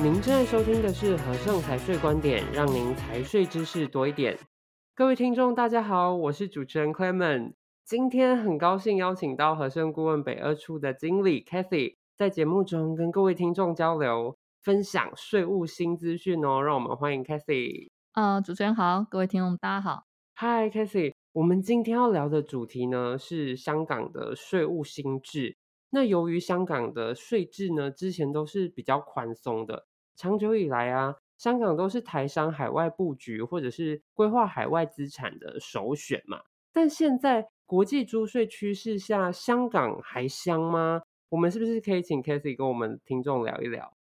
您正在收听的是和盛财税观点，让您财税知识多一点。各位听众，大家好，我是主持人 Clement。今天很高兴邀请到和盛顾问北二处的经理 Cathy，在节目中跟各位听众交流，分享税务新资讯哦。让我们欢迎 Cathy。呃，主持人好，各位听众大家好。Hi Cathy，我们今天要聊的主题呢是香港的税务新制。那由于香港的税制呢，之前都是比较宽松的，长久以来啊，香港都是台商海外布局或者是规划海外资产的首选嘛。但现在国际租税趋势下，香港还香吗？我们是不是可以请 Cathy 跟我们听众聊一聊？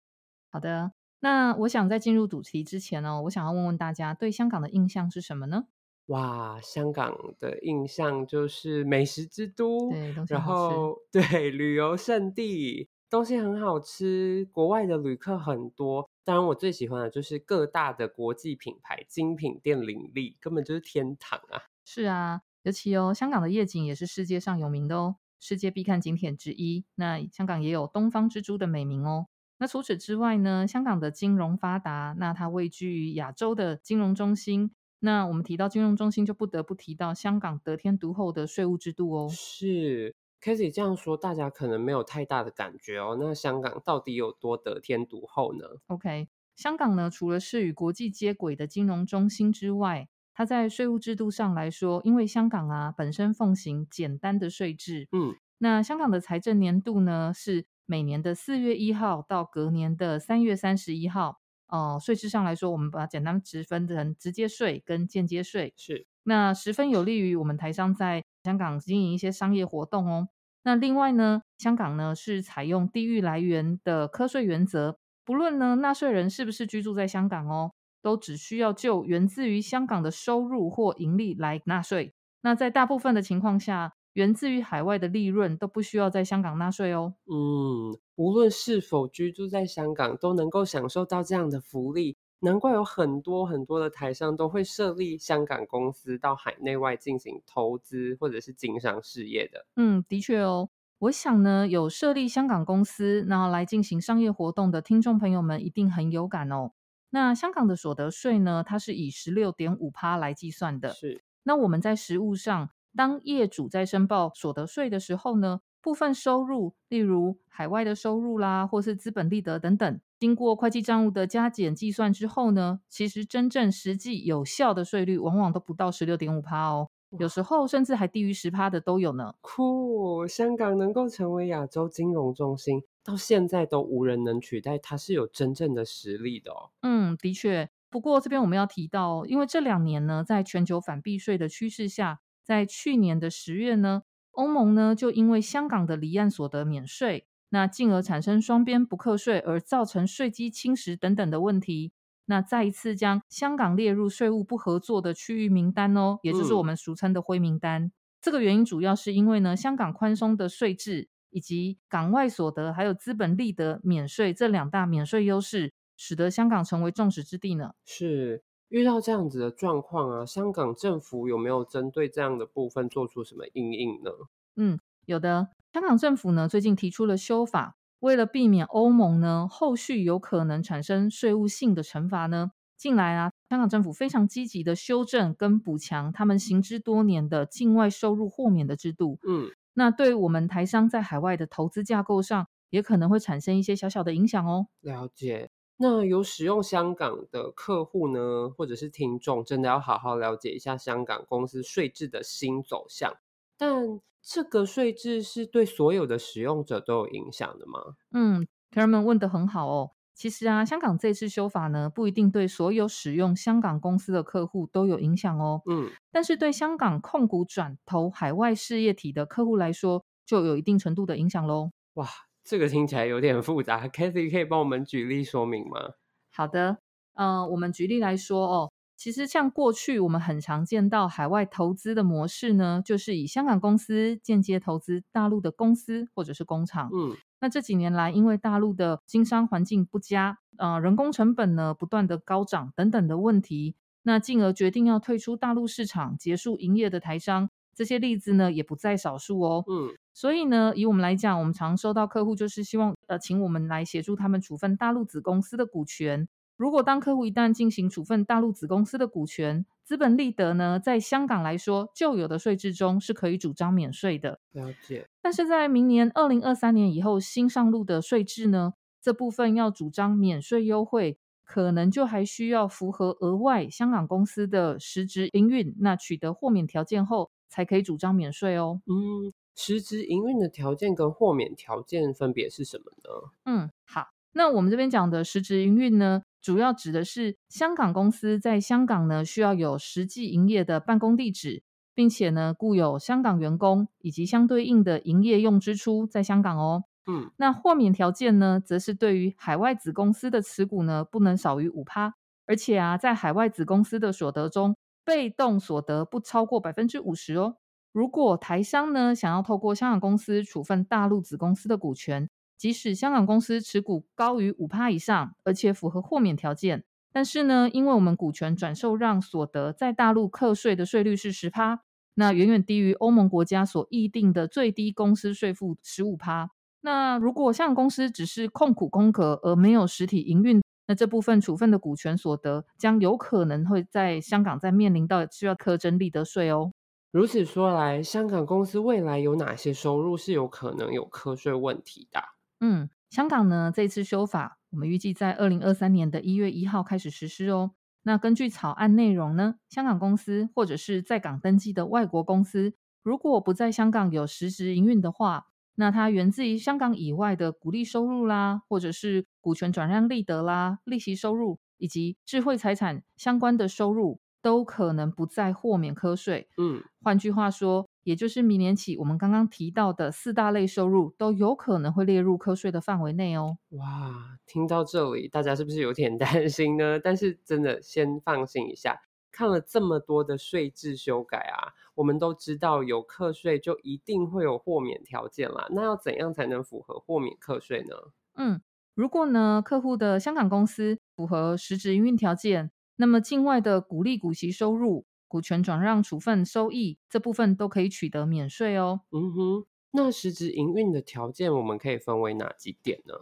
好的，那我想在进入主题之前呢，我想要问问大家对香港的印象是什么呢？哇，香港的印象就是美食之都，对，然后对旅游胜地，东西很好吃，国外的旅客很多。当然，我最喜欢的就是各大的国际品牌精品店林立，根本就是天堂啊！是啊，尤其哦，香港的夜景也是世界上有名的哦，世界必看景点之一。那香港也有东方之珠的美名哦。那除此之外呢，香港的金融发达，那它位居于亚洲的金融中心。那我们提到金融中心，就不得不提到香港得天独厚的税务制度哦。是，Cathy 这样说，大家可能没有太大的感觉哦。那香港到底有多得天独厚呢？OK，香港呢，除了是与国际接轨的金融中心之外，它在税务制度上来说，因为香港啊本身奉行简单的税制，嗯，那香港的财政年度呢是每年的四月一号到隔年的三月三十一号。哦，税制上来说，我们把它简单直分成直接税跟间接税。是，那十分有利于我们台商在香港经营一些商业活动哦。那另外呢，香港呢是采用地域来源的课税原则，不论呢纳税人是不是居住在香港哦，都只需要就源自于香港的收入或盈利来纳税。那在大部分的情况下，源自于海外的利润都不需要在香港纳税哦。嗯，无论是否居住在香港，都能够享受到这样的福利。难怪有很多很多的台商都会设立香港公司到海内外进行投资或者是经商事业的。嗯，的确哦。我想呢，有设立香港公司然后来进行商业活动的听众朋友们一定很有感哦。那香港的所得税呢，它是以十六点五趴来计算的。是。那我们在实务上。当业主在申报所得税的时候呢，部分收入，例如海外的收入啦，或是资本利得等等，经过会计账务的加减计算之后呢，其实真正实际有效的税率往往都不到十六点五趴哦，有时候甚至还低于十趴的都有呢。酷，香港能够成为亚洲金融中心，到现在都无人能取代，它是有真正的实力的哦。嗯，的确。不过这边我们要提到，因为这两年呢，在全球反避税的趋势下。在去年的十月呢，欧盟呢就因为香港的离岸所得免税，那进而产生双边不课税而造成税基侵蚀等等的问题，那再一次将香港列入税务不合作的区域名单哦，也就是我们俗称的灰名单。嗯。这个原因主要是因为呢，香港宽松的税制以及港外所得还有资本利得免税这两大免税优势，使得香港成为众矢之的呢。是。遇到这样子的状况啊，香港政府有没有针对这样的部分做出什么应应呢？嗯，有的。香港政府呢最近提出了修法，为了避免欧盟呢后续有可能产生税务性的惩罚呢，近来啊，香港政府非常积极的修正跟补强他们行之多年的境外收入豁免的制度。嗯，那对我们台商在海外的投资架构上，也可能会产生一些小小的影响哦。了解。那有使用香港的客户呢，或者是听众，真的要好好了解一下香港公司税制的新走向。但这个税制是对所有的使用者都有影响的吗？嗯，Karen 问得很好哦。其实啊，香港这次修法呢，不一定对所有使用香港公司的客户都有影响哦。嗯，但是对香港控股转投海外事业体的客户来说，就有一定程度的影响喽。哇！这个听起来有点复杂，Cathy 可以帮我们举例说明吗？好的，呃，我们举例来说哦，其实像过去我们很常见到海外投资的模式呢，就是以香港公司间接投资大陆的公司或者是工厂。嗯，那这几年来，因为大陆的经商环境不佳，呃，人工成本呢不断的高涨等等的问题，那进而决定要退出大陆市场、结束营业的台商，这些例子呢也不在少数哦。嗯，所以呢，以我们来讲，我们常收到客户就是希望呃，请我们来协助他们处分大陆子公司的股权。如果当客户一旦进行处分大陆子公司的股权，资本利得呢，在香港来说，旧有的税制中是可以主张免税的。了解。但是在明年二零二三年以后新上路的税制呢，这部分要主张免税优惠，可能就还需要符合额外香港公司的实质营运，那取得豁免条件后，才可以主张免税哦。嗯。实质营运的条件跟豁免条件分别是什么呢？嗯，好，那我们这边讲的实质营运呢，主要指的是香港公司在香港呢需要有实际营业的办公地址，并且呢雇有香港员工以及相对应的营业用支出在香港哦。嗯，那豁免条件呢，则是对于海外子公司的持股呢不能少于五趴，而且啊在海外子公司的所得中，被动所得不超过百分之五十哦。如果台商呢想要透过香港公司处分大陆子公司的股权，即使香港公司持股高于五趴以上，而且符合豁免条件，但是呢，因为我们股权转售让所得在大陆课税的税率是十趴，那远远低于欧盟国家所议定的最低公司税负十五趴。那如果香港公司只是控股空壳而没有实体营运，那这部分处分的股权所得将有可能会在香港再面临到需要课征利得税哦。如此说来，香港公司未来有哪些收入是有可能有课税问题的？嗯，香港呢，这次修法，我们预计在二零二三年的一月一号开始实施哦。那根据草案内容呢，香港公司或者是在港登记的外国公司，如果不在香港有实质营运的话，那它源自于香港以外的股利收入啦，或者是股权转让利得啦、利息收入以及智慧财产相关的收入。都可能不再豁免课税。嗯，换句话说，也就是明年起，我们刚刚提到的四大类收入都有可能会列入课税的范围内哦。哇，听到这里，大家是不是有点 担心呢？但是真的先放心一下，看了这么多的税制修改啊，我们都知道有课税就一定会有豁免条件啦。那要怎样才能符合豁免课税呢？嗯，如果呢，客户的香港公司符合实质营运条件。那么境外的股利、股息收入、股权转让处分收益这部分都可以取得免税哦。嗯哼，那实质营运的条件我们可以分为哪几点呢？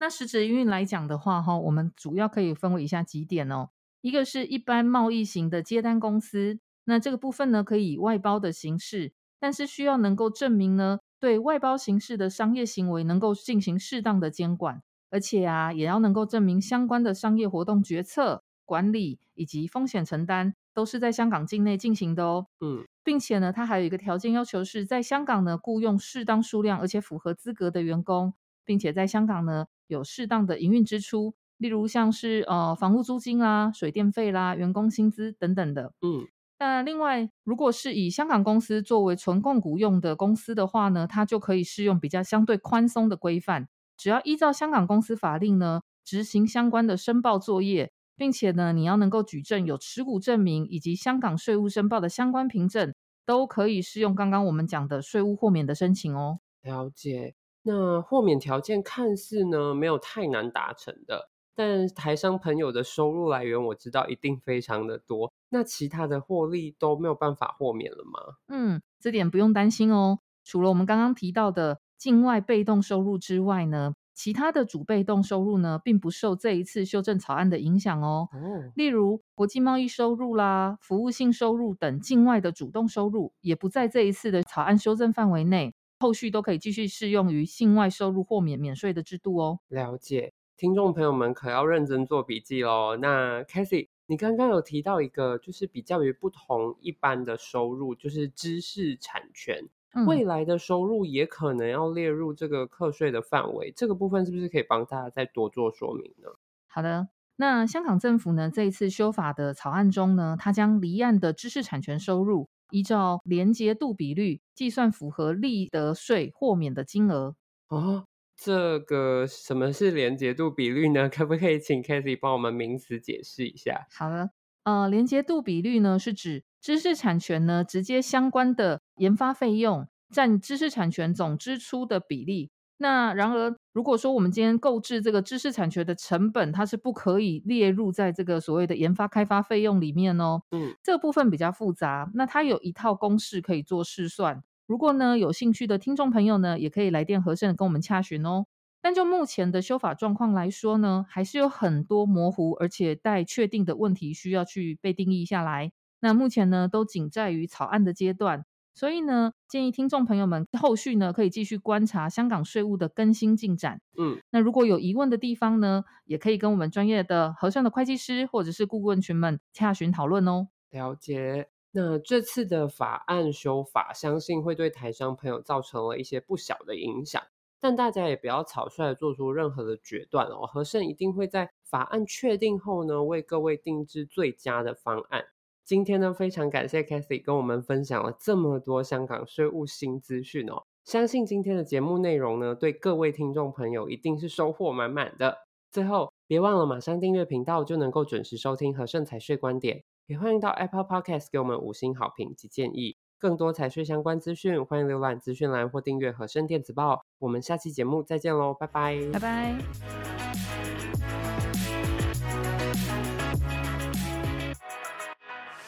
那实质营运来讲的话，哈，我们主要可以分为以下几点哦。一个是一般贸易型的接单公司，那这个部分呢，可以以外包的形式，但是需要能够证明呢，对外包形式的商业行为能够进行适当的监管，而且啊，也要能够证明相关的商业活动决策。管理以及风险承担都是在香港境内进行的哦。嗯，并且呢，它还有一个条件要求是在香港呢雇佣适当数量而且符合资格的员工，并且在香港呢有适当的营运支出，例如像是呃房屋租金啦、水电费啦、员工薪资等等的。嗯，那另外，如果是以香港公司作为纯控股用的公司的话呢，它就可以适用比较相对宽松的规范，只要依照香港公司法令呢执行相关的申报作业。并且呢，你要能够举证有持股证明以及香港税务申报的相关凭证，都可以适用刚刚我们讲的税务豁免的申请哦。了解。那豁免条件看似呢没有太难达成的，但台商朋友的收入来源我知道一定非常的多。那其他的获利都没有办法豁免了吗？嗯，这点不用担心哦。除了我们刚刚提到的境外被动收入之外呢，其他的主被动收入呢，并不受这一次修正草案的影响哦。哦，例如国际贸易收入啦、服务性收入等境外的主动收入，也不在这一次的草案修正范围内，后续都可以继续适用于境外收入豁免免税的制度哦。了解，听众朋友们可要认真做笔记喽。那 Cathy，你刚刚有提到一个，就是比较于不同一般的收入，就是知识产权。未来的收入也可能要列入这个课税的范围，这个部分是不是可以帮大家再多做说明呢？好的，那香港政府呢，这一次修法的草案中呢，它将离岸的知识产权收入依照连结度比率计算符合利得税豁免的金额。哦，这个什么是连结度比率呢？可不可以请 Cathy 帮我们名词解释一下？好的，呃，连结度比率呢是指知识产权呢直接相关的研发费用。占知识产权总支出的比例。那然而，如果说我们今天购置这个知识产权的成本，它是不可以列入在这个所谓的研发开发费用里面哦。嗯，这个部分比较复杂。那它有一套公式可以做试算。如果呢有兴趣的听众朋友呢，也可以来电和盛跟我们洽询哦。但就目前的修法状况来说呢，还是有很多模糊而且待确定的问题需要去被定义下来。那目前呢，都仅在于草案的阶段，所以呢，建议听众朋友们后续呢可以继续观察香港税务的更新进展。嗯，那如果有疑问的地方呢，也可以跟我们专业的和盛的会计师或者是顾问群们洽询讨论哦。了解。那这次的法案修法，相信会对台商朋友造成了一些不小的影响，但大家也不要草率的做出任何的决断哦。和盛一定会在法案确定后呢，为各位定制最佳的方案。今天呢，非常感谢 Cathy 跟我们分享了这么多香港税务新资讯哦。相信今天的节目内容呢，对各位听众朋友一定是收获满满的。最后，别忘了马上订阅频道，就能够准时收听和盛财税观点。也欢迎到 Apple Podcast 给我们五星好评及建议。更多财税相关资讯，欢迎浏览资讯栏或订阅和盛电子报。我们下期节目再见喽，拜拜，拜拜。